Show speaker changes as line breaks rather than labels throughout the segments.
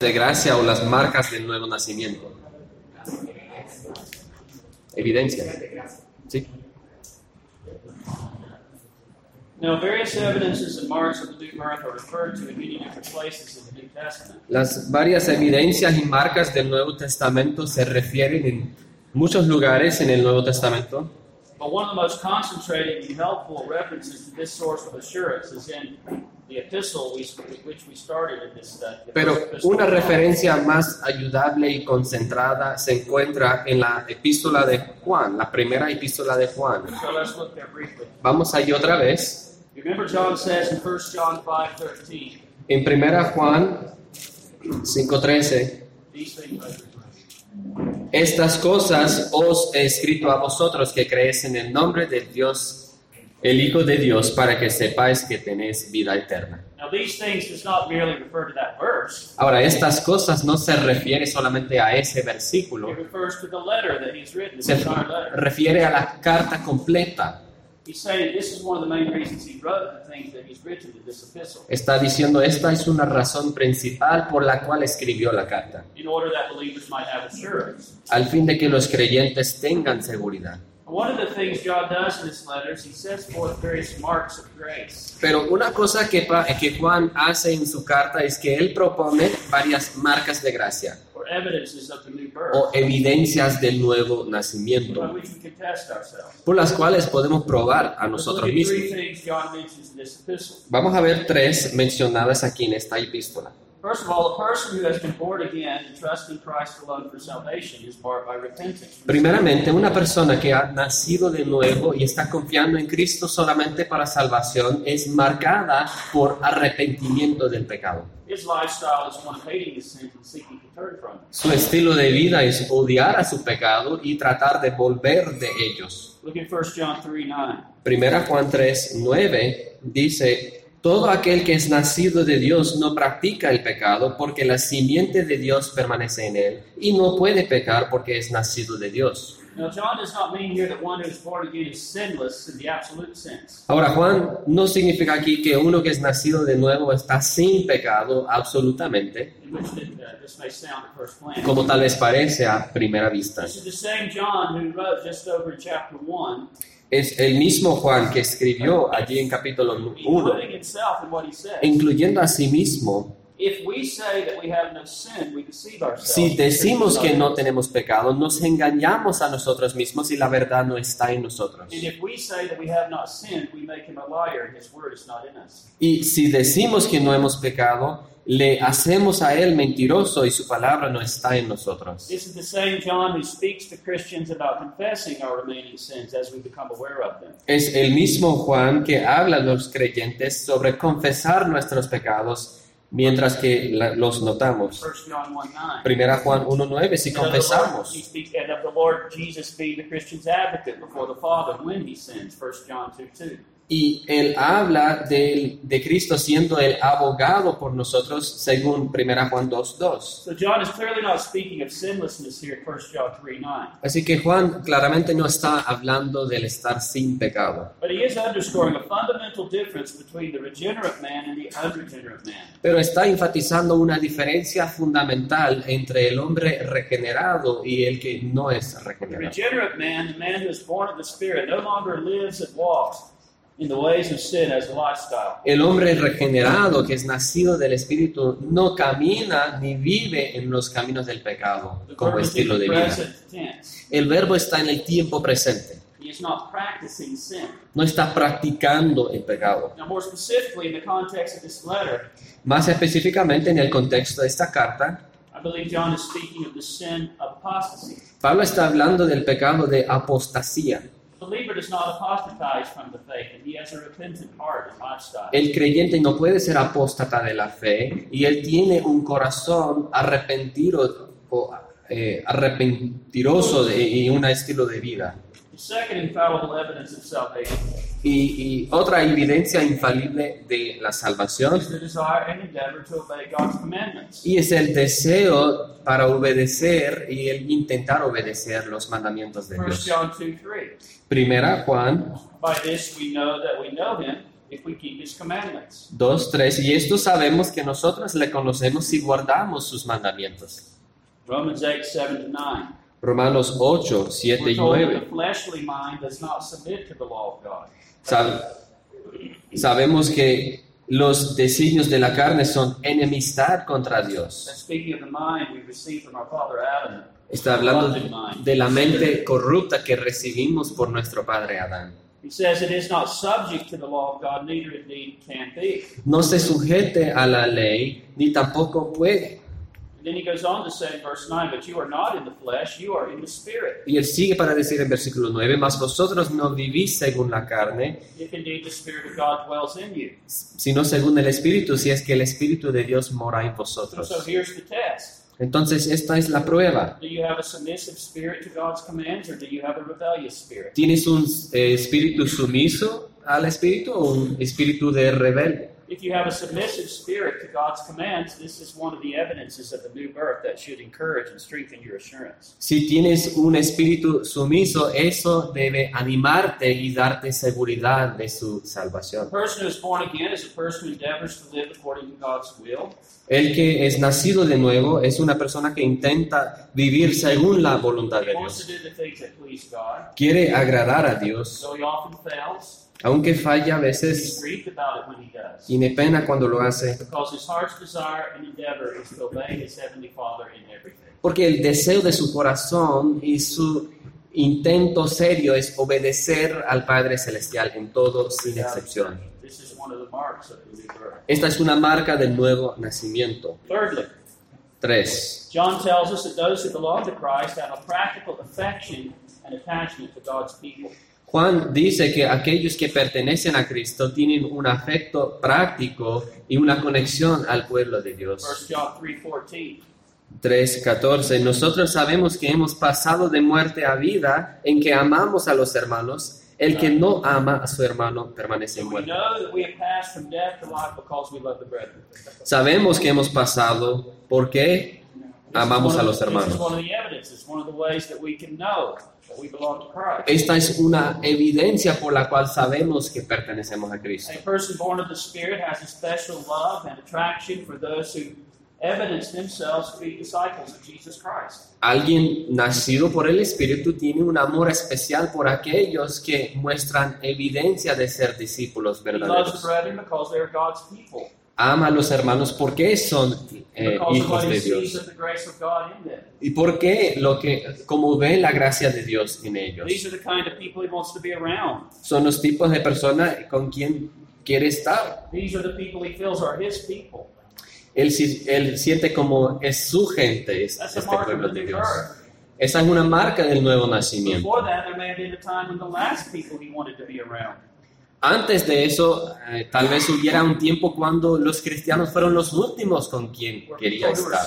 de gracia o las marcas del nuevo nacimiento? Evidencia. Sí.
Now, various evidences and marks of the new birth are referred to in many different places in the New Testament.
Las varias evidencias y marcas del Nuevo Testamento se refieren en muchos lugares en el Nuevo Testamento,
But one of the most concentrated and helpful references to this source of assurance is in
pero una referencia más ayudable y concentrada se encuentra en la epístola de Juan, la primera epístola de Juan. Vamos allí otra vez.
Remember, John says in 1 John 5:13,
En primera Juan 5:13,
these things.
estas cosas os he escrito a vosotros que creéis en el nombre del Dios, el Hijo de Dios, para que sepáis que tenéis vida eterna. Ahora, estas cosas no se refiere solamente a ese versículo, se refiere a la carta completa.
He's saying this is one of the main reasons he wrote the things that he's written in this epistle,
Está diciendo, esta es una razón principal por la cual escribió la carta, al fin de que los creyentes tengan seguridad.
One of the things John does in his letters, he sets forth various marks of grace.
Pero una cosa que, que Juan hace en su carta es que él propone varias marcas de gracia
or evidences of the new birth
o evidencias del nuevo
by
nacimiento,
which we can test ourselves.
por las cuales podemos probar a nosotros mismos. Vamos a ver tres mencionadas aquí en esta epístola.
First of all, a person who has been born again and trusts in Christ alone for salvation is marked by repentance.
Primeramente, una persona que ha nacido de nuevo y está confiando en Cristo solamente para salvación es marcada por arrepentimiento del pecado.
His lifestyle is one of hating his sins and seeking to turn from them.
Su estilo de vida es odiar a su pecado y tratar de volver de ellos.
Look at 1 John 3 9.
Primera Juan 3, 9 dice, todo aquel que es nacido de Dios no practica el pecado porque la simiente de Dios permanece en él y no puede pecar porque es nacido de Dios.
Now, John does not mean here that one who is born again is sinless in the absolute sense.
Ahora, Juan no significa aquí que uno que es nacido de nuevo está sin pecado absolutamente,
uh,
como tal vez parece a primera vista.
This is the same John who wrote just over in chapter 1,
Es el mismo Juan que escribió allí en capítulo 1,
including himself in what he says.
incluyendo a sí mismo,
If we say that we have no sin, we deceive ourselves.
si decimos que no tenemos pecado, nos engañamos a nosotros mismos y la verdad no está en nosotros.
And if we say that we have not sinned, we make him a liar, and his word is not in us.
Y si decimos que no hemos pecado, le hacemos a él mentiroso y su palabra no está en nosotros.
This is the same John who speaks to Christians about confessing our remaining sins as we become aware of them.
Es el mismo Juan que habla a los creyentes sobre confesar nuestros pecados mientras que la- los notamos.
1 John 1 9.
Primera Juan 1.9, si confesamos.
He speaks, and of the Lord Jesus being the Christian's advocate before the Father when he sins. 1 John 2 2.
Y él habla de, de Cristo siendo el abogado por nosotros según Primera Juan 2.2.
So John is clearly not speaking of sinlessness here, 1 John 3 9.
Así que Juan claramente no está hablando del estar sin pecado,
But he is underscoring a fundamental difference between the regenerate man and the unregenerate man.
pero está enfatizando una diferencia fundamental entre el hombre regenerado y el que no es
The
regenerado.
regenerate man, the man who is born of the Spirit, no longer lives and walks in the ways of sin as a lifestyle.
El hombre regenerado que es nacido del Espíritu no camina ni vive en los caminos del pecado
The
como estilo de vida.
tense.
El verbo está en el tiempo presente,
He is not practicing sin.
no está practicando el pecado.
Now, more specifically, in the context of this letter,
Más específicamente en el contexto de esta carta,
I believe John is speaking of the sin of apostasy.
Pablo está hablando del pecado de apostasía.
The believer does not apostatize from the faith, and he has a repentant heart and lifestyle.
El creyente no puede ser apóstata de la fe y él tiene un corazón arrepentido o eh, arrepentiroso de- y un estilo de vida.
The second infallible evidence of salvation
Y, y otra evidencia infalible de la salvación y es el deseo para obedecer y el intentar obedecer los mandamientos de
1
Dios.
John 2 3.
Primera Juan
By this we know that we know him if we keep his commandments.
2, 3. Y esto sabemos que nosotros le conocemos si guardamos sus mandamientos.
Romans 8, 7 to 9.
Romanos 8, 7
We're
y
told that
9. Sab- sabemos que los designios de la carne son enemistad contra Dios. Está hablando de la mente corrupta que recibimos por nuestro padre Adán.
He says it is not subject to the law of God, neither indeed can be.
No se sujete a la ley, ni tampoco puede.
And then he goes on to say in verse 9, But you are not in the flesh, you are in the spirit.
Y él sigue para decir en versículo 9, mas vosotros no vivís según la carne,
If indeed the Spirit of God dwells in you.
sino según el Espíritu, si es que el Espíritu de Dios mora en
So,
vosotros.
so here's the test.
Entonces, esta es la prueba.
Do you have a submissive spirit to God's commands, or do you have a rebellious spirit?
¿Tienes un eh, espíritu sumiso al Espíritu o un espíritu de rebelde?
If you have a submissive spirit to God's commands, this is one of the evidences of the new birth that should encourage and strengthen your assurance.
Si tienes un espíritu sumiso, eso debe animarte y darte seguridad de su salvación.
person who is born again is a person who endeavors to live according to God's will.
El que es nacido de nuevo es una persona que intenta vivir según la voluntad de Dios. Quiere agradar a Dios,
So he often fails.
Aunque falla a veces
does.
tiene pena cuando lo hace, porque el deseo de su corazón y su intento serio es obedecer al Padre Celestial en todo sin excepción. Esta es una marca del nuevo nacimiento.
Thirdly,
3.
John tells us that those who belong to Christ have a practical affection and attachment to God's people.
Juan dice que aquellos que pertenecen a Cristo tienen un afecto práctico y una conexión al pueblo de
1
Dios.
John 3.14.
3.14. Nosotros sabemos que hemos pasado de muerte a vida en que amamos a los hermanos. El que no ama a su hermano permanece muerto. Sabemos que hemos pasado porque amamos a los hermanos. Esta es una evidencia por la cual sabemos que pertenecemos a Cristo. Alguien nacido por el Espíritu tiene un amor especial por aquellos que muestran evidencia de ser discípulos
He loves the
verdaderos.
brethren because they are God's people.
Ama a los hermanos porque son eh, hijos de Dios. Y porque lo que, como ve la gracia de Dios en ellos. Son los tipos de personas con quien quiere estar. Él, él siente como es su gente, este pueblo de Dios. Esa es una marca del nuevo nacimiento. Antes de eso, eh, tal vez hubiera un tiempo cuando los cristianos fueron los últimos con quien quería estar.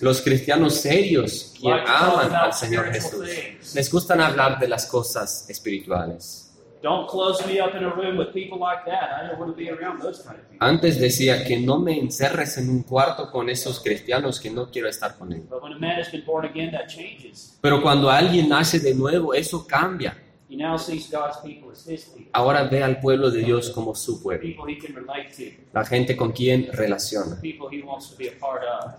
Los cristianos serios,
talk
aman al Señor Jesús, les gustan hablar de las cosas espirituales.
Don't close me up in a room with people like that. I don't want to be around those kind of people.
Antes decía que no me encerres en un cuarto con esos cristianos que no quiero estar con ellos.
But when a man has been born again, that changes.
Pero cuando alguien nace de nuevo, eso cambia.
He now sees God's people as his people,
Ahora ve al pueblo de Dios como su pueblo,
people he can relate to,
la gente con quien relaciona,
people he wants to be a part of.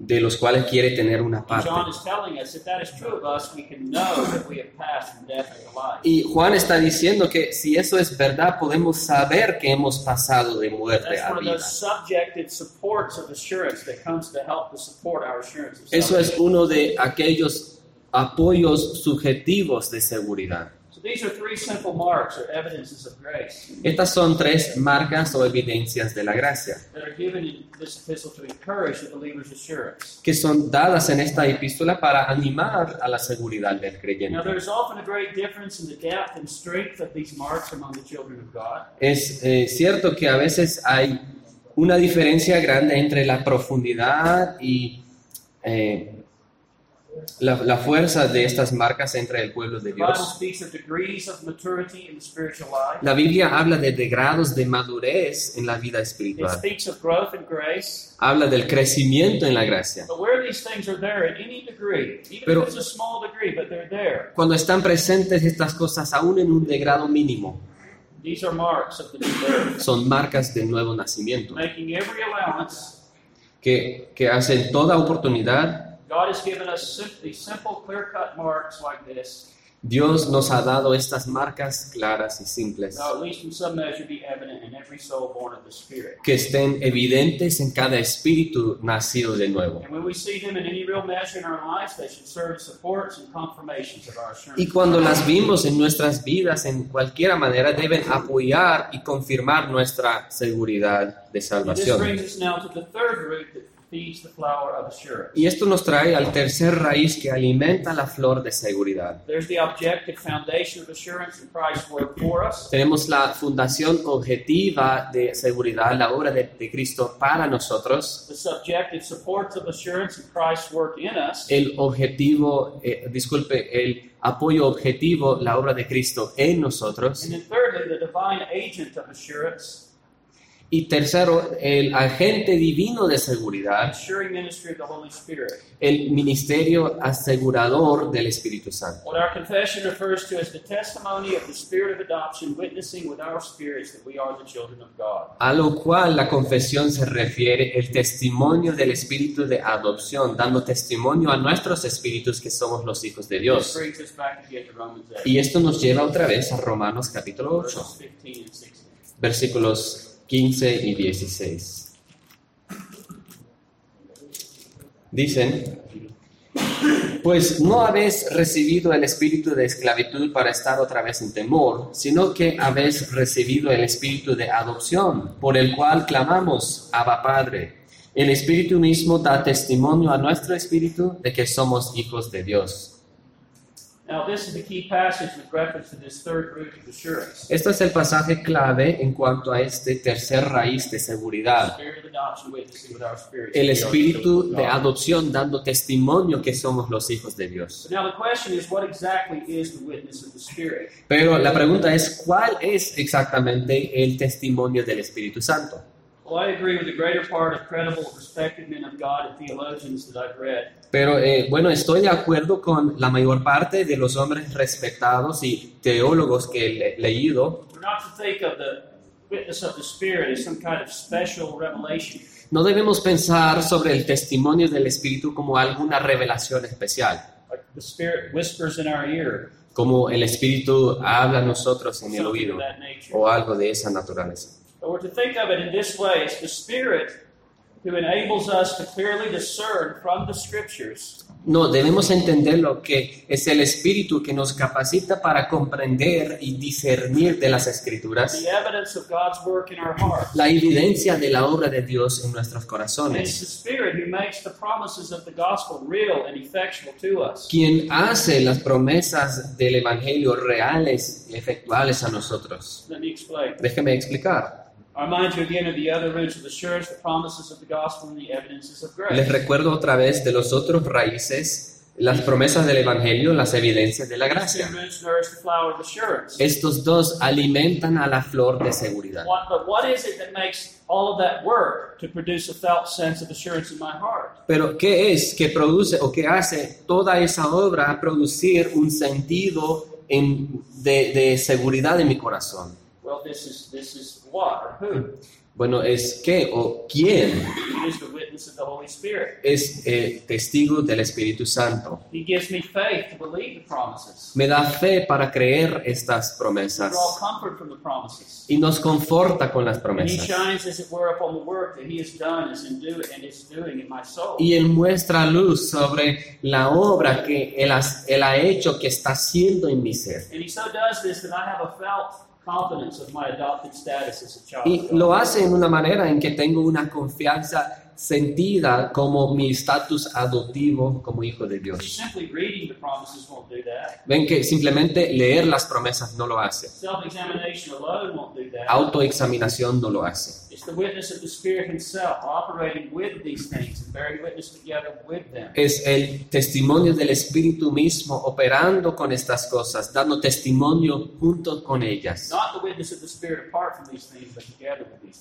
de los cuales quiere tener una parte.
John is telling us if that is true of us, we can know that we have passed from death into life.
Y Juan está diciendo que si eso es verdad, podemos saber que hemos pasado de muerte a vida. Eso es uno de aquellos apoyos subjetivos de seguridad.
So these are three simple marks or evidences of grace
Estas son tres marcas o evidencias de la gracia que son dadas en esta epístola para animar a la seguridad del creyente.
there's often a great difference in the depth and strength of these marks among the children of God.
Es eh, cierto que a veces hay una diferencia grande entre la profundidad y eh, la, la fuerza de estas marcas entre el pueblo de Dios. La Biblia habla de, de grados de madurez en la vida
It
espiritual. Habla del crecimiento en la gracia. Pero- Cuando están presentes estas cosas aún en un de grado mínimo,
These are marks of the new birth,
son marcas del nuevo nacimiento, que, que hacen toda oportunidad.
God has given us sim- these simple, clear-cut marks like this,
Dios nos ha dado estas marcas claras y simples, que estén evidentes en cada espíritu nacido de nuevo.
And when we see them in any real measure in our lives, they should serve as supports and confirmations of our assurance.
Y cuando las vimos en nuestras vidas, en cualquiera manera, deben apoyar y confirmar nuestra seguridad de salvación.
Feeds the flower of assurance.
Y esto nos trae al tercer raíz que alimenta la flor de seguridad.
There's the objective foundation of assurance in Christ's work for us.
Tenemos la fundación objetiva de seguridad, la obra de, de Cristo para nosotros.
The subjective supports of assurance in Christ's work in us.
El objetivo, eh, disculpe, el apoyo objetivo, la obra de Cristo en nosotros.
And then thirdly, the divine agent of assurance,
Y tercero, el agente divino de seguridad, el ministerio asegurador del Espíritu Santo. A lo cual la confesión se refiere el testimonio del espíritu de adopción, dando testimonio a nuestros espíritus que somos los hijos de Dios.
brings us back again to Romans 8,
Y esto nos lleva otra vez a Romanos capítulo 8,
verses 15 and 16.
versículos 15 y 16. Dicen, pues no habéis recibido el espíritu de esclavitud para estar otra vez en temor, sino que habéis recibido el espíritu de adopción, por el cual clamamos, Abba Padre. El espíritu mismo da testimonio a nuestro espíritu de que somos hijos de Dios. Este es el pasaje clave en cuanto a este tercer raíz de seguridad. El espíritu de adopción dando testimonio que somos los hijos de Dios.
So now the question is, what exactly is the witness of the Spirit?
Pero la pregunta es, ¿cuál es exactamente el testimonio del Espíritu Santo?
Well, I agree with the greater part of credible, respected men of God and theologians that I've read.
Pero eh, bueno, estoy de acuerdo con la mayor parte de los hombres respetados y teólogos que he le- leído.
We're not to think of the witness of the Spirit as some kind of special revelation.
No debemos pensar sobre el testimonio del Espíritu como alguna revelación especial,
Like the Spirit whispers in our ear,
como el Espíritu habla a nosotros en el oído o algo de esa naturaleza.
But we're to think of it in this way it's the Spirit who enables us to clearly discern from the Scriptures
No, debemos entender lo que es el Espíritu que nos capacita para comprender y discernir de las Escrituras
the evidence of God's work in our hearts.
la evidencia de la obra de Dios en nuestros corazones.
the Spirit who makes the promises of the gospel real and effectual to us.
Quien hace las promesas del Evangelio reales y efectuales a nosotros.
Let me explain.
Déjeme explicar.
I remind you again of the other roots of assurance, the promises of the gospel, and the evidences of
Les
grace.
recuerdo otra vez de los otros raíces, las promesas del Evangelio, las evidencias de la
These
gracia.
two roots nourish the flower of assurance.
Estos dos alimentan a la flor de seguridad.
What, but what is it that makes all of that work to produce a felt sense of assurance in my heart?
Pero ¿qué es que produce o que hace toda esa obra producir un sentido en- de, de seguridad en mi corazón?
Well, this is this is what or who?
Bueno, es qué o quién
It is the witness of the Holy Spirit.
es eh, testigo del Espíritu Santo.
He gives me faith to believe the promises.
Me da fe para creer estas promesas
draw comfort from the promises.
y nos conforta con las
And he
promesas.
shines, as it were, upon the work that he has done is in do, and is doing in my soul.
Y Él muestra luz sobre la obra que Él, has- él ha hecho, que está haciendo en mi ser.
And he so does this that I have a felt
Y lo hace en una manera en que tengo una confianza sentida como mi estatus adoptivo como hijo de Dios. Ven que simplemente leer las promesas no lo hace. Autoexaminación no lo hace.
It's the witness of the Spirit Himself operating with these things and bearing witness together with them.
Es el testimonio del Espíritu mismo operando con estas cosas, dando testimonio junto con ellas.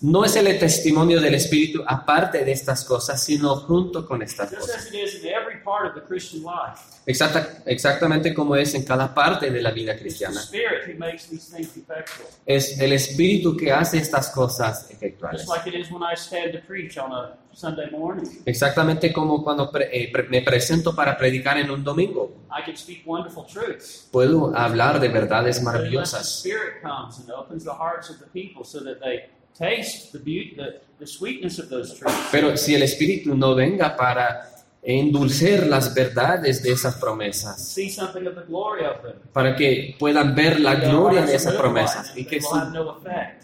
No es el testimonio del Espíritu aparte de estas estas cosas, sino junto con estas
just
cosas.
as it is in every part of the Christian life.
Exacta- exactamente como es en cada parte de la vida
It's the
cristiana.
Spirit who makes these things effectual.
Es el Espíritu que hace estas cosas efectuales.
Just like it is when I stand to preach on a Sunday morning.
Exactamente como cuando pre- eh, pre- me presento para predicar en un domingo.
I can speak wonderful truths.
Puedo hablar de verdades
But unless the
maravillosas.
Spirit comes and opens the hearts of the people so that they taste the beauty, the, the sweetness of those truths.
Pero si el Espíritu no venga para endulcer las verdades de esas promesas,
See something of the glory of them.
para que puedan ver la gloria de esas promesas y que, su-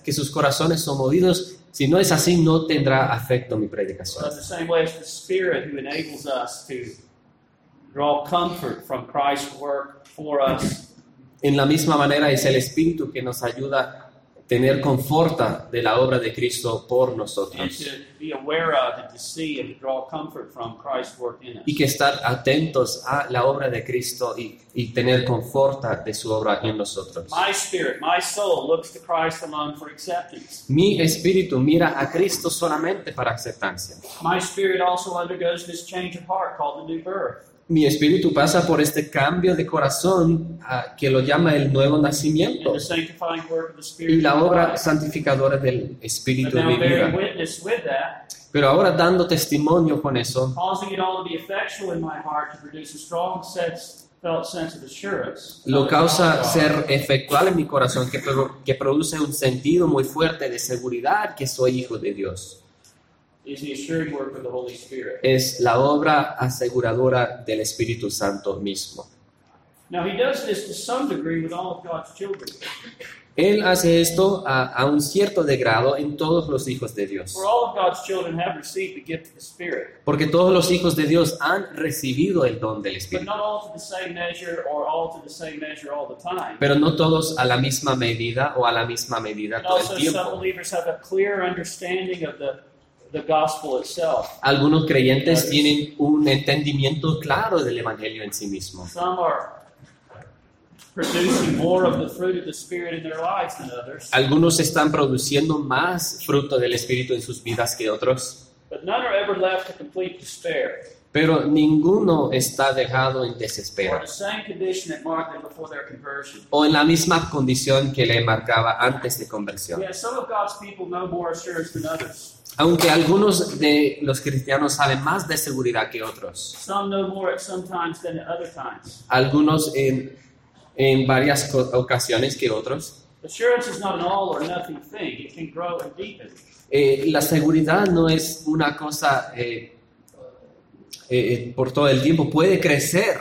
que sus corazones son movidos, si no es así, no tendrá afecto mi predicación.
in the same way, it's the Spirit who enables us to draw comfort from Christ's work for us
En la misma manera es el Espíritu que nos ayuda a tener conforta de la obra de Cristo por nosotros. y que estar atentos a la obra de Cristo y, y tener conforta de su obra en nosotros.
My spirit, my soul looks to Christ alone for acceptance.
Mi espíritu mira a Cristo solamente para aceptancia.
My spirit also undergoes this change of heart called the new birth.
Mi espíritu pasa por este cambio de corazón ah, que lo llama el nuevo nacimiento
the sanctifying work of the Spirit.
y la obra santificadora del espíritu de
bearing
vida. Pero ahora dando testimonio con eso, lo causa ser efectual en mi corazón, que, que produce un sentido muy fuerte de seguridad que soy hijo de Dios.
Is the assuring work of the Holy Spirit.
es la obra aseguradora del Espíritu Santo mismo.
Now he does this to some degree with all of God's children.
Él hace esto a, a un cierto degrado en todos los hijos de Dios,
For all of God's children have received the gift of the Spirit,
porque todos los hijos de Dios han recibido el don del
but
Espíritu,
not all to the same measure or all to the same measure all the time.
pero no todos a la misma medida o a la misma medida todo el tiempo.
The gospel itself.
Algunos creyentes tienen un entendimiento claro del Evangelio en sí mismo.
Some are producing more of the fruit of the Spirit in their lives than others,
Algunos están produciendo más fruto del Espíritu en sus vidas que otros,
but none are ever left to complete despair
pero ninguno está dejado en desespero. o en la misma condición que le marcaba antes de conversión. Aunque algunos de los cristianos saben más de seguridad que otros, algunos en, en varias ocasiones que otros. Eh, la seguridad no es una cosa eh, eh, por todo el tiempo, puede crecer,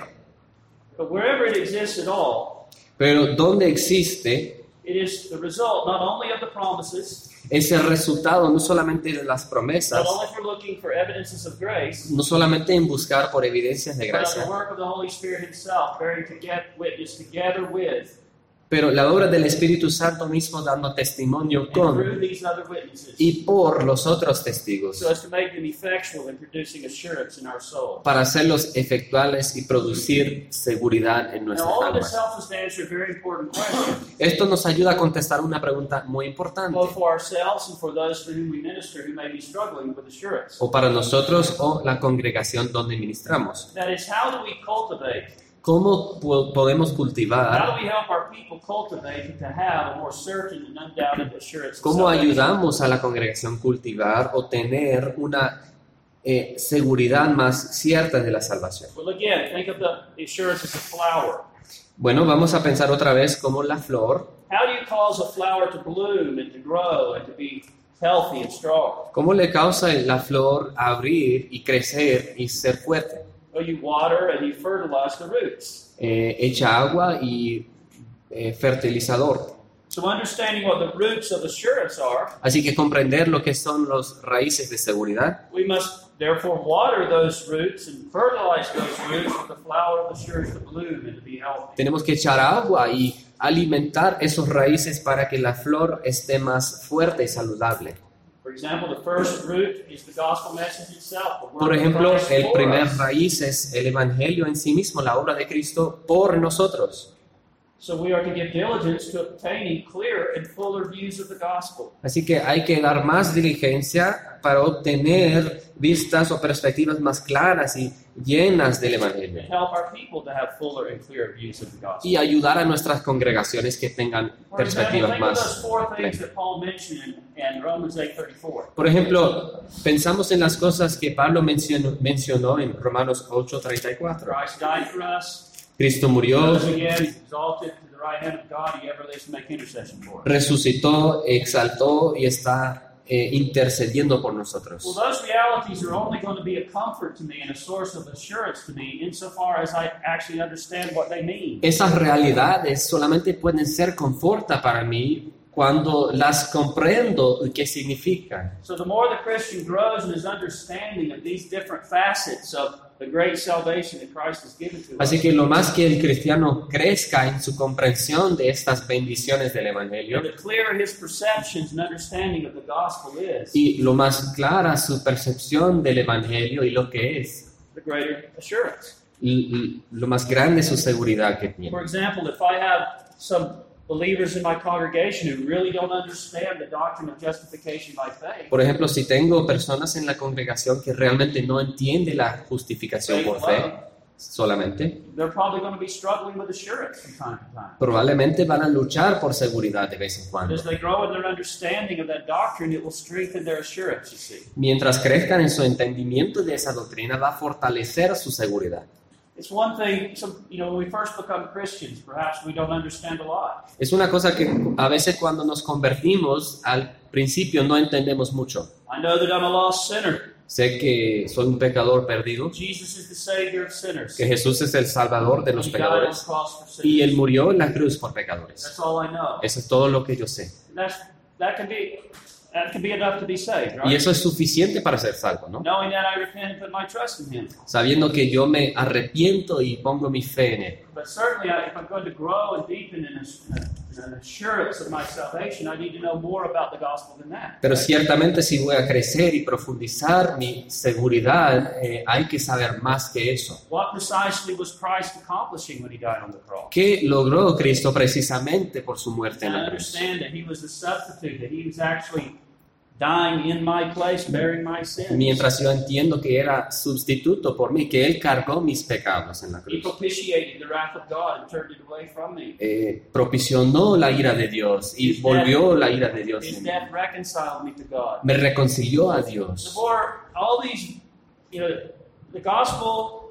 But wherever it exists at all,
pero donde existe
it is the result not only of the promises,
es el resultado no solamente de las
not
promesas,
only for looking for evidences of grace,
no solamente en buscar por evidencias de
but of
gracia,
the work of the Holy Spirit Himself, bearing to get witness together with
pero la obra del Espíritu Santo mismo dando testimonio con y por los otros testigos, para hacerlos efectuales y producir seguridad en
this
almas. Esto nos ayuda a contestar una pregunta muy importante,
both for ourselves and for those to whom we minister who may be struggling with assurance.
o para nosotros o la congregación donde ministramos. ¿Cómo po- podemos cultivar? ¿Cómo ayudamos a la congregación cultivar o tener una eh, seguridad más cierta de la salvación? Bueno, vamos a pensar otra vez como la flor. ¿Cómo le causa la flor abrir y crecer y ser fuerte?
Well, you water and you fertilize the roots.
Eh, echa agua y eh, fertilizador.
So, understanding what the roots of assurance are,
Así que comprender lo que son los raíces de seguridad,
we must therefore water those roots and fertilize those roots with the flower of assurance to bloom and to be healthy.
tenemos que echar agua y alimentar esos raíces para que la flor esté más fuerte y saludable.
For example, the first root is the gospel message itself. the work
Por ejemplo, el primer raíz es el Evangelio en sí mismo, la obra de Cristo por nosotros. Así que hay que dar más diligencia para obtener vistas o perspectivas más claras y llenas del
and
Evangelio.
help our people to have fuller and clearer views of the gospel.
Y ayudar a nuestras congregaciones que tengan perspectivas más
8:34.
Por ejemplo, pensamos en las cosas que Pablo mencionó, mencionó en Romanos 8:34. Cristo murió, resucitó, exaltó y está eh, intercediendo por nosotros.
those realities are only going to be a comfort to me and a source of assurance to me insofar as I actually understand what they mean.
Esas realidades solamente pueden ser conforta para mí cuando las comprendo qué significan.
So the more the Christian grows in his understanding of these different facets of the great salvation that Christ has given to us,
Así que lo más que el cristiano crezca en su comprensión de estas bendiciones del Evangelio
and the clearer his perceptions and understanding of the gospel is,
y lo más clara su percepción del Evangelio y lo que es,
the greater assurance.
lo más grande su seguridad que tiene.
For example, if I have some believers in my congregation who really don't understand the doctrine of justification by faith,
Por ejemplo, si tengo personas en la congregación que realmente no entienden la justificación por fe solamente,
they're probably going to be struggling with assurance from time to time.
probablemente van a luchar por seguridad de vez en cuando.
As they grow in their understanding of that doctrine, it will strengthen their assurance, you see.
Mientras crezcan en su entendimiento de esa doctrina, va a fortalecer su seguridad.
It's one thing, some, you know, when we first become Christians, perhaps we don't understand a lot.
Es una cosa que a veces cuando nos convertimos, al principio no entendemos mucho.
I know that I'm a lost sinner.
Sé que soy un pecador perdido,
Jesus is the Savior of sinners.
que Jesús es el Salvador de los
He died on the
pecadores
cross for sinners.
y Él murió en la cruz por pecadores.
That's all I know.
Eso es todo lo que yo sé.
That's, that can be that can be enough to be saved, right?
Y eso es suficiente para ser salvo, ¿no?
Knowing that I repent and put my trust in Him.
Sabiendo que yo me arrepiento y pongo mi fe en Él.
But certainly, if I'm going to grow and deepen in, a, in an assurance of my salvation, I need to know more about the gospel than that.
Pero ciertamente si voy a crecer y profundizar mi seguridad, eh, hay que saber más que eso.
What precisely was Christ accomplishing when He died on the cross?
¿Qué logró Cristo precisamente por su muerte en la cruz?
understand that He was the substitute, that He was actually dying in my place, bearing my sins.
Mientras yo entiendo que era sustituto por mí, que Él cargó mis pecados en la
He
cruz.
propitiated the wrath of God and turned it away from me.
Eh, propicionó la ira de Dios y volvió la ira de Dios
His
en mí.
death reconciled me to God.
Me reconcilió a
The
Dios.
more all these, you know, the gospel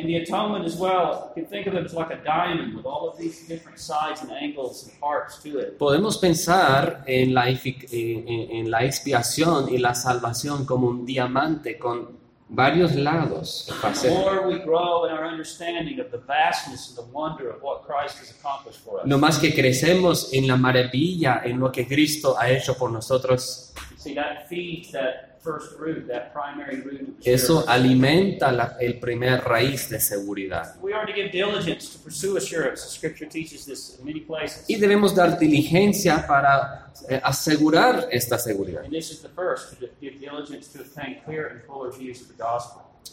and the atonement as well, you can think of it as like a diamond with all of these different sides and angles and parts to it.
Podemos pensar en la, en- la expiación y la salvación como un diamante con varios lados.
The
facetas.
more we grow in our understanding of the vastness and the wonder of what Christ has accomplished for us.
No más que crecemos en la maravilla, en lo que Cristo ha hecho por nosotros,
You see, that feeds that first root, that primary root of the
eso alimenta la- el primer raíz de seguridad.
We are to give diligence to pursue assurance. The scripture teaches this in many places.
Y debemos dar diligencia para eh, asegurar esta seguridad.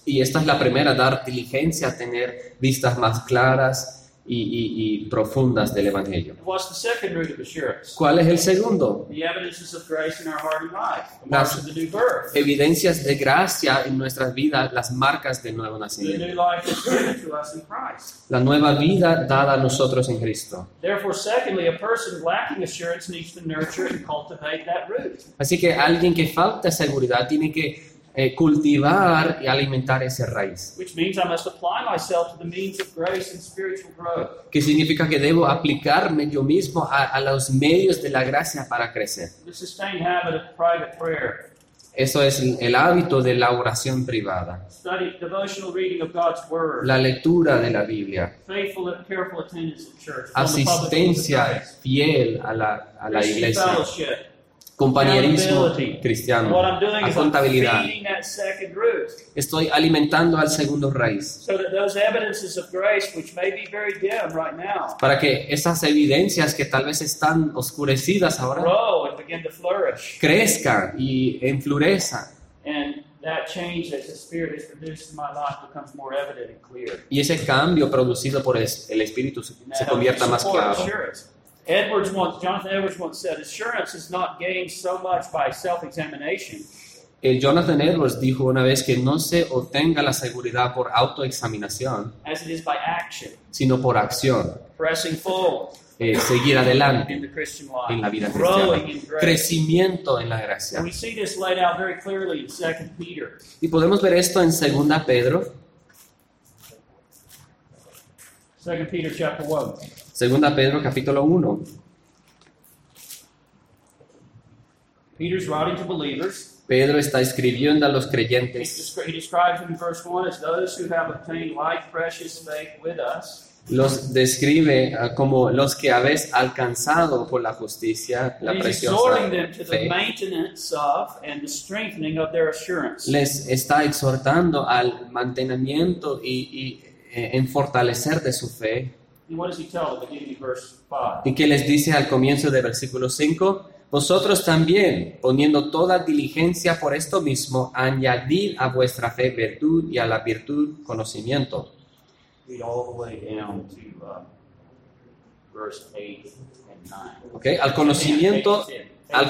Y esta es la primera, dar diligencia, tener vistas más claras y, y- y profundas del Evangelio. ¿Cuál es el segundo?
The evidences of grace in our heart and life, the marks
Las-
of the new birth,
Evidencias de gracia en nuestras vidas, las marcas del nuevo nacimiento. La nueva vida dada a nosotros en Cristo.
Therefore, secondly, a person lacking assurance needs to nurture and cultivate that root.
Así que alguien que falta seguridad tiene que eh, cultivar y alimentar esa raíz.
Which means I must apply myself to the means of grace and spiritual growth.
Que significa que debo aplicarme yo mismo a, a los medios de la gracia para crecer.
The sustained habit of private prayer,
Eso es el, hábito de la oración privada,
study, devotional reading of God's Word,
la lectura de la Biblia,
faithful and careful attendance at church,
asistencia fiel a la, a la iglesia,
fellowship.
Compañerismo cristiano,
I'm
contabilidad. Estoy alimentando al segundo raíz para que esas evidencias que tal vez están oscurecidas ahora crezcan y enflorezcan
and that change that the Spirit has produced in my life becomes more evident and clear.
y ese cambio producido por el Espíritu se convierta más claro.
Edwards once, Jonathan Edwards once said, assurance is not gained so much by self-examination.
Eh, Jonathan Edwards dijo una vez que no se obtenga la seguridad por autoexaminación,
as it is by action,
sino por acción,
pressing forward.
Eh, seguir adelante
in the Christian
en la
life,
vida
growing
cristiana,
in grace.
crecimiento en la gracia.
We see this laid out very clearly in 2 Peter.
Y podemos ver esto en 2 Pedro,
2 Peter chapter 1.
2 Pedro capítulo 1.
Peter's writing to believers.
Pedro está escribiendo a los creyentes,
descri- he describes them in verse 1 as those who have obtained like precious faith with us.
los describe ah, como los que habéis alcanzado por la justicia, la preciosa
exhorting them to the
fe.
maintenance of and the strengthening of their assurance.
Les está exhortando al mantenimiento y, y, en fortalecer de su fe.
And what does he tell at the beginning of verse 5?
¿Y que les dice al comienzo del versículo 5? Vosotros también, poniendo toda diligencia por esto mismo, añadid a vuestra fe virtud y a la virtud conocimiento.
Uh, verse 8 and 9.
¿Ok? Al conocimiento, al
al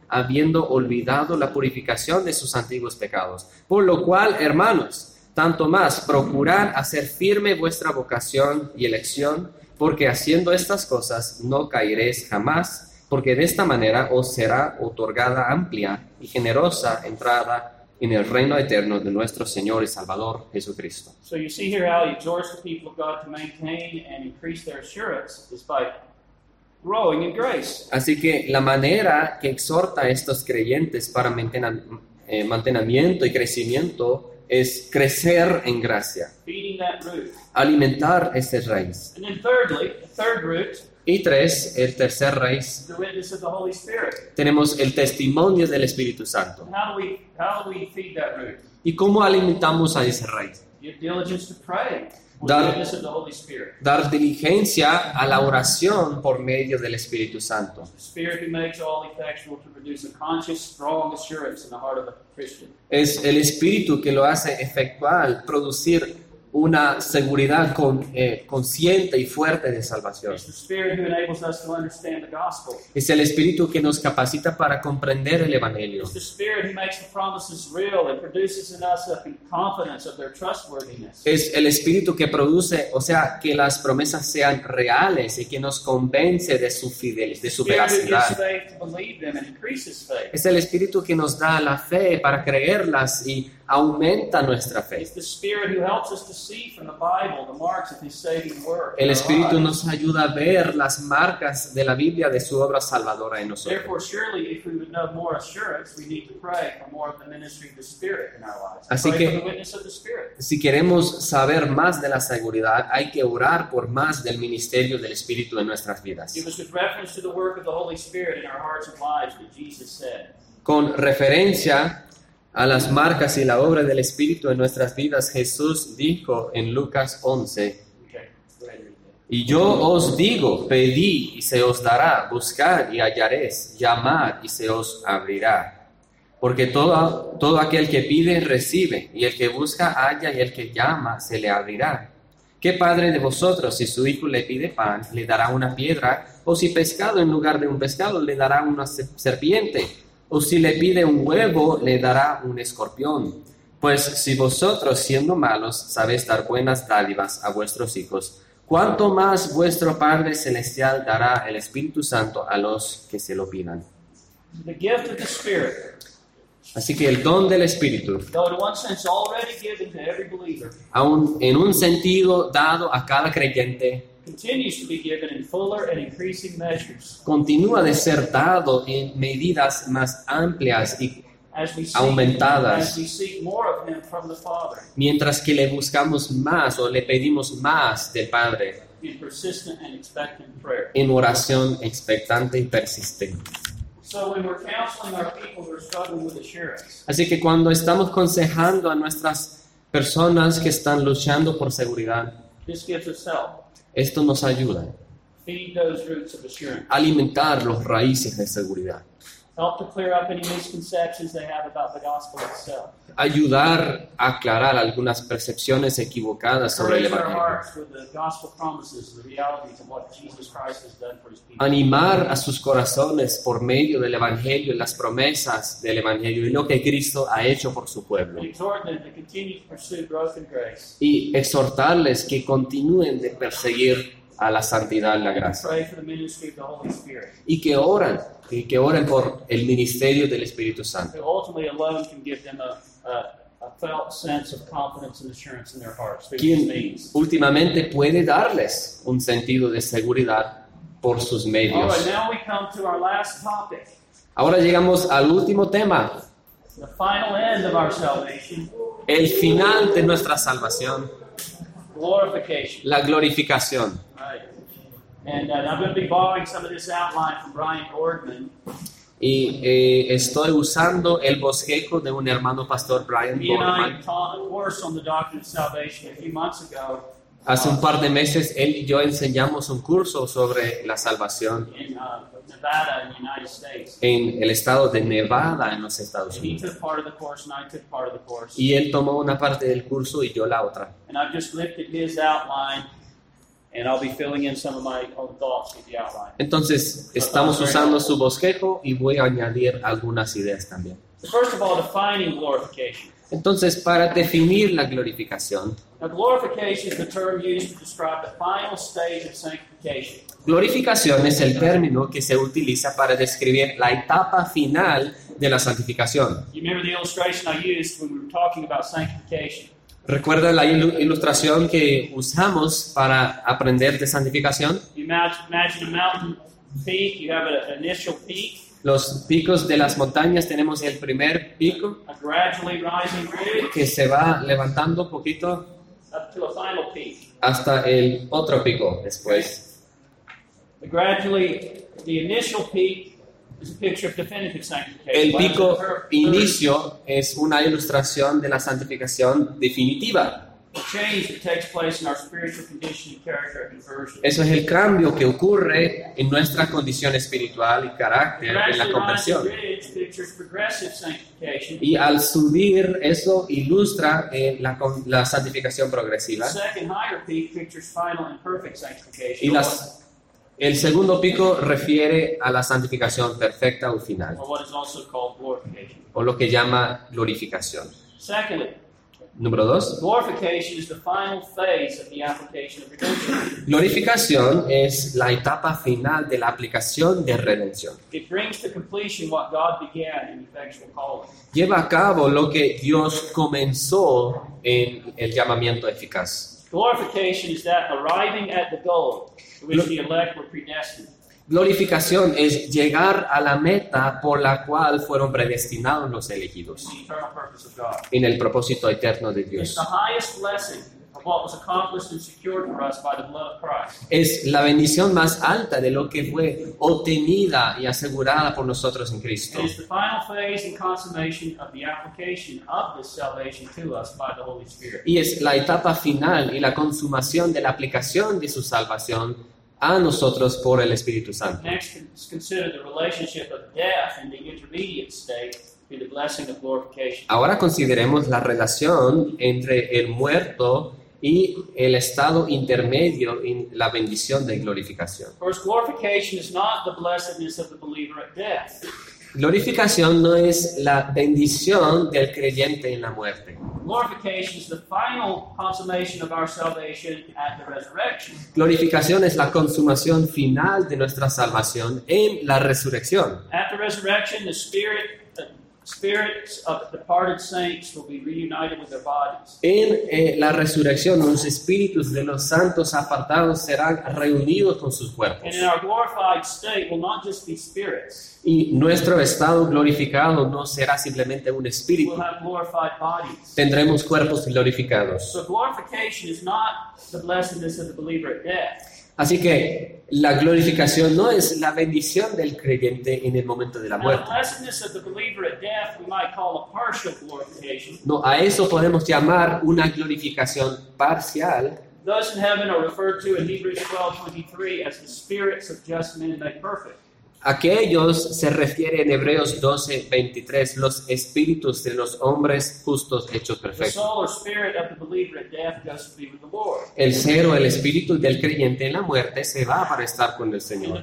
habiendo olvidado la purificación de sus antiguos pecados. Por lo cual, hermanos, tanto más procurad hacer firme vuestra vocación y elección, porque haciendo estas cosas no caeréis jamás, porque de esta manera os será otorgada amplia y generosa entrada en el reino eterno de nuestro Señor y Salvador Jesucristo.
So you see here how he exhorts the people of God to maintain and increase their assurance by growing in grace.
Así que la manera que exhorta a estos creyentes para mantena- eh, mantenimiento y crecimiento es crecer en gracia,
feeding that root.
alimentar ese raíz.
And then thirdly, the third root,
Y tres, el tercer raíz,
the witness of the Holy Spirit.
tenemos el testimonio del Espíritu Santo.
And how do we how do we feed that root?
¿Y cómo alimentamos a ese raíz?
Give diligence to pray
Dar-. Dar diligencia a la oración por medio del Espíritu Santo. Es el Espíritu que lo hace efectual, producir una seguridad con- eh, consciente y fuerte de salvación. Es el Espíritu que nos capacita para comprender el Evangelio. Es el Espíritu que produce, o sea, que las promesas sean reales y que nos convence de su fidelidad, de su veracidad. Es el Espíritu que nos da la fe para creerlas y aumenta nuestra fe.
It's the Spirit who helps us to see from the Bible the marks of His saving work. in
El Espíritu nos ayuda a ver las marcas de la Biblia de su obra salvadora en nosotros.
Therefore, surely, if we would know more assurance, we need to pray for more of the ministry of the Spirit in our lives.
Así que-. Si queremos saber más de la seguridad, hay que orar por más del ministerio del Espíritu en nuestras vidas. Con referencia a las marcas y la obra del Espíritu en nuestras vidas, Jesús dijo en Lucas 11,
okay, go ahead and read that.
Y yo os digo, pedid y se os dará, buscad y hallaréis, llamad y se os abrirá. Porque todo, todo aquel que pide, recibe, y el que busca, halla, y el que llama, se le abrirá. ¿Qué padre de vosotros, si su hijo le pide pan, le dará una piedra? ¿O si pescado en lugar de un pescado, le dará una se- serpiente? ¿O si le pide un huevo, le dará un escorpión? Pues si vosotros, siendo malos, sabéis dar buenas dádivas a vuestros hijos, ¿cuánto más vuestro Padre Celestial dará el Espíritu Santo a los que se lo pidan?
The gift of the Spirit,
Así que el don del Espíritu, aun en un sentido dado a cada creyente,
continues to be given in fuller and increasing measures
continúa de ser dado en medidas más amplias y Aumentadas. mientras que le buscamos más o le pedimos más del Padre
in persistent and expectant prayer.
en oración expectante y persistente. Así que cuando estamos aconsejando a nuestras personas que están luchando por seguridad, esto nos ayuda a alimentar los raíces de seguridad,
Help to clear up any misconceptions they have about the gospel itself.
ayudar a aclarar algunas percepciones equivocadas sobre el Evangelio, animar a sus corazones por medio del Evangelio y las promesas del Evangelio y lo que Cristo ha hecho por su pueblo. Y exhortarles que continúen de perseguir a la santidad y la gracia. y que oren y que oren por el ministerio del Espíritu Santo. Quien últimamente puede darles un sentido de seguridad por sus medios.
right, now we come to our last topic,
Ahora llegamos al último tema,
the final end of our salvation,
el final de nuestra salvación,
glorification.
la glorificación.
And uh, I'm going to be borrowing some of this outline from Brian Gordman.
Y eh, estoy usando el bosquejo de un hermano pastor Brian
He and I
Gorman.
taught a course on the doctrine of salvation a few months ago
Hace un par de meses él y yo enseñamos un curso sobre la salvación
in uh, Nevada in the United States.
en el estado de Nevada en los Estados Unidos.
took part of the course and I took part of the course.
Y él tomó una parte del curso y yo la otra.
And I've just lifted his outline
Entonces estamos usando su bosquejo y voy a añadir algunas ideas también.
First of all, defining glorification.
Entonces, para definir la glorificación,
Now, glorification is the term used to describe the final stage of sanctification.
glorificación es el término que se utiliza para describir la etapa final de la santificación. ¿Recuerda la ilu- ilustración que usamos para aprender de santificación? Los picos de las montañas tenemos el primer pico que se va levantando poquito hasta el otro pico después.
Gradually, the initial peak is a picture of definitive sanctification.
El pico inicio es una ilustración de la santificación definitiva.
The change that takes place in our spiritual condition and character at conversion.
Eso es el cambio que ocurre en nuestra condición espiritual y carácter en la conversión. Y al subir, eso ilustra eh, la, la santificación progresiva. Y las, el segundo pico refiere a la santificación perfecta o final, o lo que llama glorificación.
Secondly,
Número dos,
glorification is the final phase of the application of redemption.
glorificación es la etapa final de la aplicación de redención.
It brings to completion what God began in effectual calling.
Lleva a cabo lo que Dios comenzó en el llamamiento eficaz.
Glorification is that arriving at the goal to which the elect were predestined.
Glorificación es llegar a la meta por la cual fueron predestinados los elegidos
The eternal purpose of God.
en el propósito eterno de Dios.
The highest blessing of what was accomplished and secured for us by the blood of Christ.
Es la bendición más alta de lo que fue obtenida y asegurada por nosotros en Cristo.
It is the final phase and consummation of the application of this salvation to us by the Holy Spirit.
Y es la etapa final y la consumación de la aplicación de su salvación a nosotros por el Espíritu Santo.
Next, let's consider the relationship of death in the intermediate state to the blessing of glorification.
Ahora consideremos la relación entre el muerto y el estado intermedio en la bendición de glorificación.
Of course, glorification is not the blessedness of the believer at death.
Glorificación no es la bendición del creyente en la muerte.
Glorification is the final consummation of our salvation at the resurrection.
Glorificación es la consumación final de nuestra salvación en la resurrección.
At the resurrection, the Spirit
En eh, la resurrección, los espíritus de los santos apartados serán reunidos con sus cuerpos.
And in our glorified state will not just be spirits,
Y nuestro estado glorificado no será simplemente un espíritu, tendremos cuerpos glorificados.
So glorification is not the blessedness of the believer at death.
Así que la glorificación no es la bendición del creyente en el momento de la muerte. No, a eso podemos llamar una glorificación parcial.
Those in heaven are referred to in Hebrews 12:23 as the spirits of just men made perfect.
Aquellos se refiere en Hebreos 12, 23, los espíritus de los hombres justos hechos
The
perfectos. El ser o el espíritu del creyente en la muerte se va para estar con el Señor.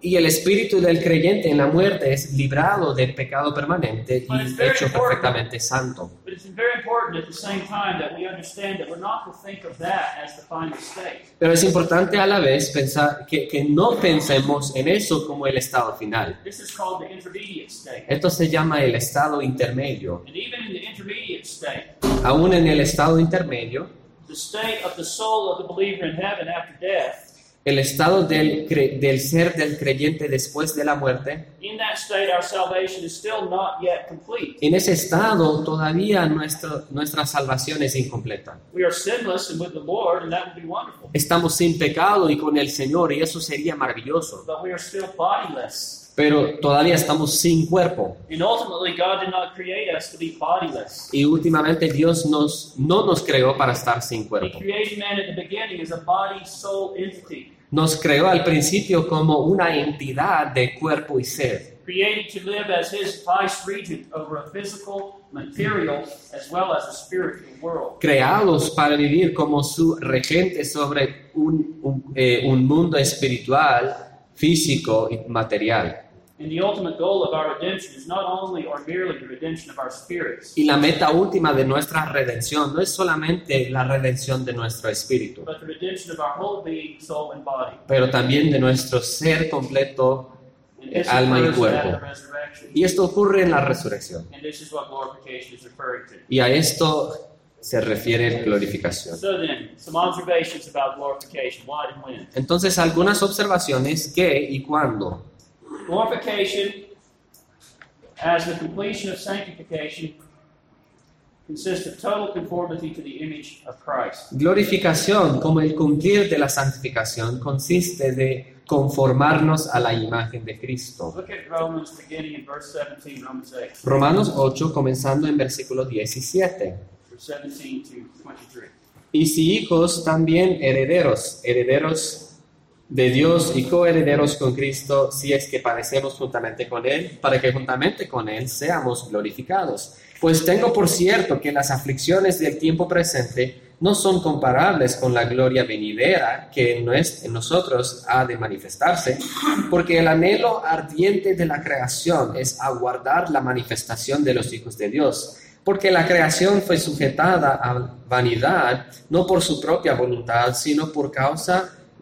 Y el espíritu del creyente en la muerte es librado del pecado permanente y hecho perfectamente santo.
It's very important at the same time that we understand that we're not to think of that as the final state.
Pero es importante a la vez pensar que, que no pensemos en eso como el estado final.
This is called the intermediate state.
Esto se llama el estado intermedio.
And even in the intermediate state,
Aún en el estado intermedio,
the state of the soul of the believer in heaven after death,
el estado del, del ser del creyente después de la muerte,
in that state our salvation is still not yet complete.
en ese estado todavía nuestro, nuestra salvación es incompleta.
We are sinless and with the Lord, and that would be wonderful.
Estamos sin pecado y con el Señor y eso sería maravilloso.
But we are still bodiless.
Pero todavía estamos sin cuerpo.
And ultimately, God did not create us to be bodiless.
Y últimamente Dios nos, no nos creó para estar sin
He
cuerpo.
created man at the beginning as a body soul entity,
Nos creó al principio como una entidad de cuerpo y ser.
created to live as his vice regent over a physical, material, as well as a spiritual world.
Creados para vivir como su regente sobre un, un, eh, un mundo espiritual, físico y material.
And the ultimate goal of our redemption is not only or merely the redemption of our spirits,
Y la meta última de nuestra redención no es solamente la redención de nuestro espíritu,
but the redemption of our whole being, soul, and body.
pero también de nuestro ser completo.
And this
Alma y
occurs
cuerpo.
at the resurrection.
Y esto ocurre en la resurrección.
And this is what glorification is referring to.
Y a esto se refiere glorificación.
So then, some observations about glorification. What and when.
Entonces, algunas observaciones, ¿qué y cuándo?
Glorification, as the completion of sanctification, consists of total conformity to the image of Christ.
Glorificación, como el cumplir de la santificación, consiste de conformarnos a la imagen de Cristo.
Look at Romans beginning in verse 17, Romans 8,
Romanos 8, comenzando en versículo 17.
verse 17 to 23.
Y si hijos, también herederos, herederos de Dios y coherederos con Cristo, si es que padecemos juntamente con Él, para que juntamente con Él seamos glorificados. Pues tengo por cierto que las aflicciones del tiempo presente no son comparables con la gloria venidera que en nosotros ha de manifestarse, porque el anhelo ardiente de la creación es aguardar la manifestación de los hijos de Dios porque la creación fue sujetada a vanidad, no por su propia voluntad, sino por causa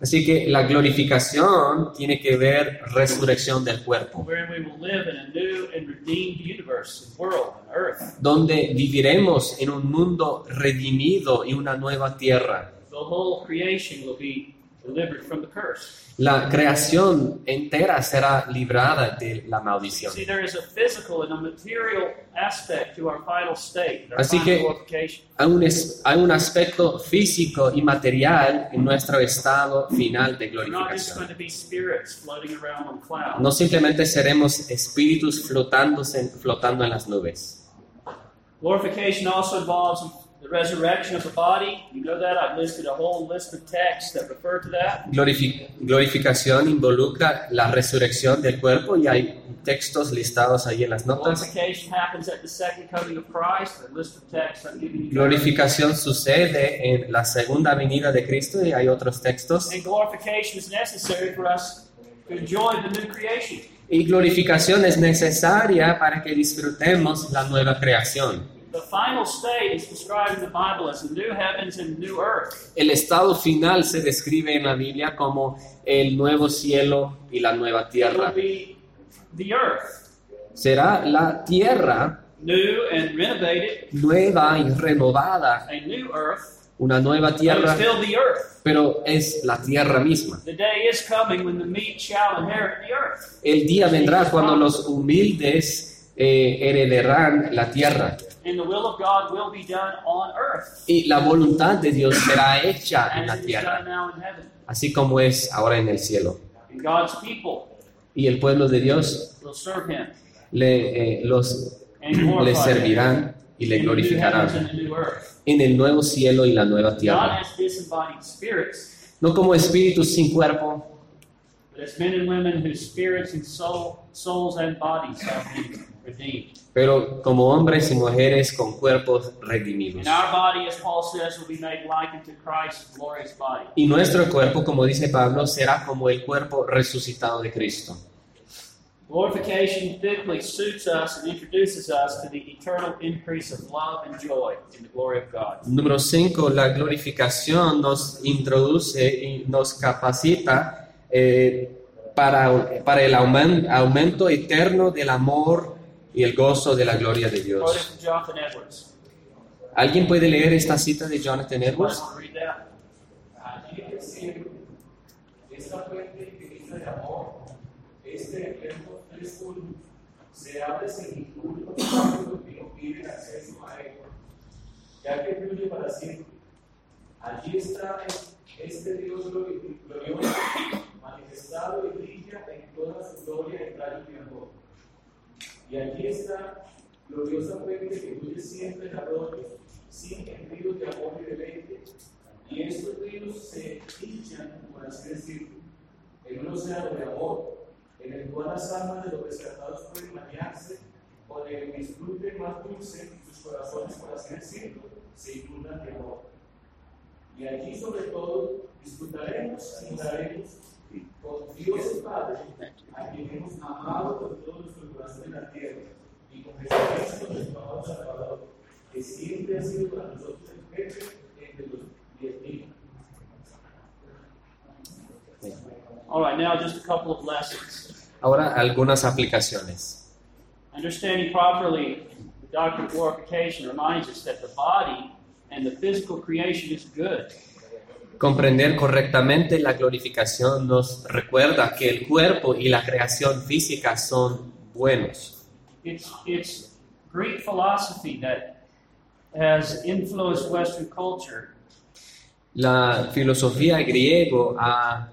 Así que la glorificación tiene que ver resurrección del cuerpo,
wherein we will live in a new and redeemed universe and world and earth.
donde viviremos en un mundo redimido y una nueva tierra.
The whole creation will be delivered from the curse.
La creación entera será librada de la maldición.
See, there is a physical and a material aspect to our final state, our
Así
final
que-. Hay un, es- hay un aspecto físico y material en nuestro estado final de glorificación. No simplemente seremos espíritus flotando, flotando en las nubes.
Glorification also involves the resurrection of the body. You know that? I've listed a whole list of texts that refer to that.
Glorifi- glorificación involucra la resurrección del cuerpo y hay textos listados ahí en las notas.
Glorification happens at the second coming of Christ. A list of texts I'm giving you.
Glorificación sucede en la segunda venida de Cristo y hay otros textos.
And glorification is necessary for us to enjoy the new creation.
Y glorificación es necesaria para que disfrutemos la nueva creación.
The final state is described in the Bible as the new heavens and new earth.
El estado final se describe en la Biblia como el nuevo cielo y la nueva tierra.
be the earth,
Será la tierra
new and renovated,
nueva y renovada,
a new earth,
una nueva
but
tierra,
still the earth.
pero es la tierra misma.
The day is coming when the meek shall inherit the earth.
El día vendrá cuando los humildes eh, heredarán la tierra
And the will of God will be done on earth.
Y la voluntad de Dios será hecha en la tierra, así como es ahora en el cielo. Y el pueblo de Dios le, eh, los, le servirán y le glorificarán en el nuevo cielo y la nueva tierra. No como espíritus sin cuerpo,
redeemed.
pero como hombres y mujeres con cuerpos redimidos.
And our body, as Paul says, will be made like unto Christ's glorious body.
Y nuestro cuerpo, como dice Pablo, será como el cuerpo resucitado de Cristo.
Glorification fitly suits us and introduces us to the eternal increase of love and joy in the glory of God.
Número 5, la glorificación nos introduce y nos capacita eh, para, para el aumen- aumento eterno del amor y el gozo de la gloria de Dios. ¿Alguien puede leer esta cita de Jonathan Edwards?
Cielo, esta fuente infinita de amor, este fresco luz, se abre sin ningún obstáculo que impide acceso a él, ya que fluye para siempre. Allí está este Dios glori- glorioso, manifestado y brilla en toda su gloria en rayos de amor. Y allí está gloriosa fuente que fluye siempre en arroyos, sin ríos de amor y deleite, y estos ríos se hinchan, por así decirlo, en un océano de amor, en el cual las almas de los rescatados pueden bañarse con el disfrute más dulce sus corazones, por así decirlo, se inundan de amor. Y allí, sobre todo, disfrutaremos y Dios Padre, a quien hemos amado con todo nuestro corazón en la tierra, y con Jesucristo, nuestro amado Salvador, que siempre ha sido para nosotros el jefe entre los diez mil.
All right, now just a couple of lessons.
Ahora algunas aplicaciones.
Understanding properly the doctrine of glorification reminds us that the body and the physical creation is good.
Comprender correctamente la glorificación nos recuerda que el cuerpo y la creación física son buenos.
It's, it's Greek philosophy that has influenced Western culture
La filosofía griego ha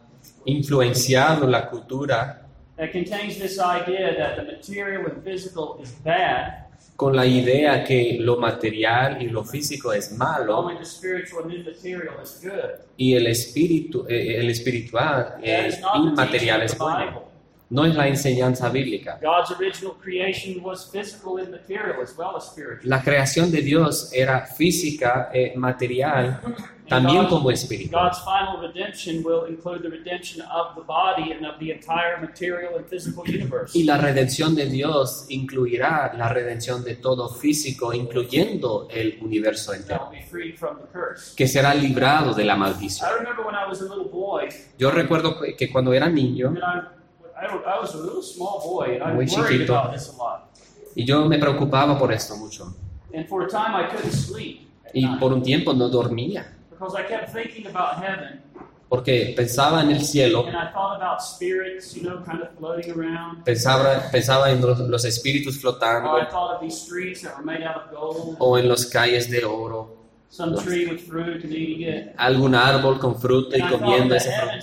influenciado la cultura
that contains this idea that the material and physical is bad,
con la idea que lo material y lo físico es malo
only the spiritual and immaterial is good.
y el espíritu, eh, el espiritual
teaching
inmaterial es bueno. No es la enseñanza bíblica.
God's original creation was physical and material as well as spiritual.
La creación de Dios era física, eh, material, también como espiritual.
God's final redemption will include the redemption of the body and of the entire material and physical universe.
Y la redención de Dios incluirá la redención de todo físico, incluyendo el universo entero, que será librado de la maldición. Yo recuerdo que cuando era niño
and I, I, I was a little small boy, and I
Muy chiquito.
about this a lot.
y yo me preocupaba por esto mucho.
And for a time, I couldn't sleep at
Y por un tiempo no dormía,
because I kept thinking about heaven,
porque pensaba en el cielo,
and I thought about spirits, you know, kind of floating around.
pensaba, pensaba en los, los espíritus flotando,
thought of these streets that were made out of gold,
o en las calles de oro,
some tree with fruit and eating it.
algún árbol con fruto y comiendo ese fruto.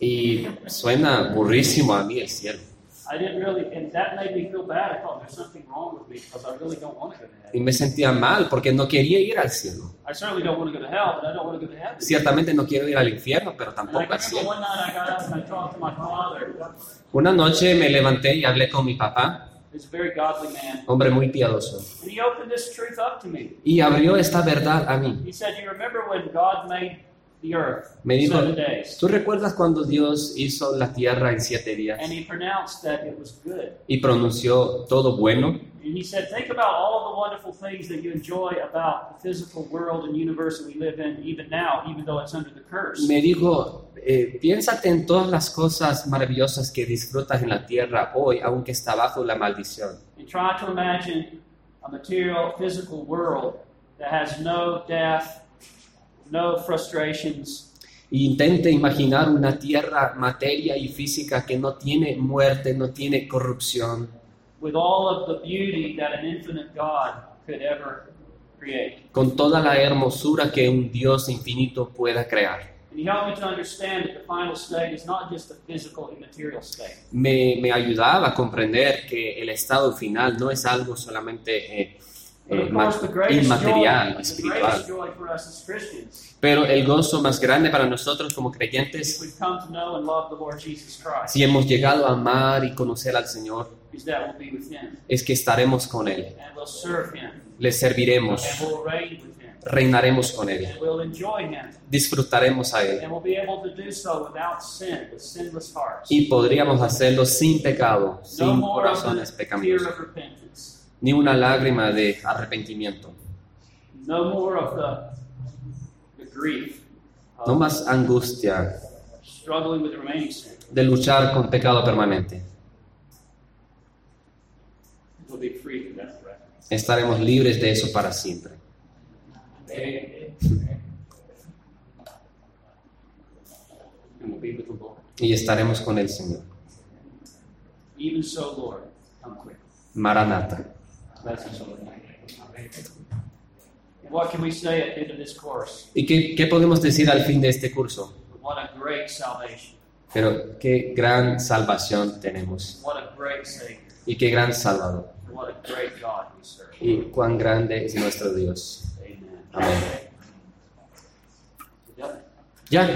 Y suena burrísimo a mí el cielo. Y me sentía mal porque no quería ir al cielo. Ciertamente no quiero ir al infierno, pero tampoco al cielo. Una noche me levanté y hablé con mi papá, hombre muy piadoso, y abrió esta verdad a mí.
The earth
Me dijo,
seven days?
¿tú recuerdas cuando Dios hizo la tierra en siete días
And he pronounced that it was good.
y pronunció todo bueno?
And he said, Think about all the wonderful things that you enjoy about the physical world and universe that we live in, even now, even though it's under the curse.
Me dijo, eh, piénsate en todas las cosas maravillosas que disfrutas en la tierra hoy, aunque está bajo la maldición.
And try to imagine a material, physical world that has no death, no frustrations,
Intente imaginar una tierra, materia y física que no tiene muerte, no tiene corrupción,
with all of the beauty that an infinite God could ever create.
con toda la hermosura que un Dios infinito pueda crear.
Me to understand that the final state is not just a physical, immaterial state.
Me, ayudaba a comprender que el estado final no es algo solamente eh, eh, inmaterial, espiritual. Pero el gozo más grande para nosotros como creyentes,
we've come to know and love the Lord Jesus Christ,
si hemos llegado a amar y conocer al Señor, es que estaremos con Él, le serviremos, reinaremos con Él, disfrutaremos a Él.
And we'll be able to do so without sin, with sinless hearts.
y podríamos hacerlo sin pecado, sin corazones pecaminosos. Ni una lágrima de arrepentimiento,
No more of the, the grief of
no más angustia
struggling with the remaining sin.
de luchar con pecado permanente.
We'll be free from that forever.
Estaremos libres de eso para siempre.
And we'll be with the Lord.
Y estaremos con el Señor.
Even so, Lord, come quick.
Maranata.
Bless us, Lord. And what can we say at the end of this course?
¿Y qué, qué podemos decir al fin de este curso?
What a great salvation.
Pero qué gran salvación tenemos.
What a great Savior.
Y qué gran Salvador.
What a great God we serve.
Y cuán grande es nuestro Dios. Amén. Ya.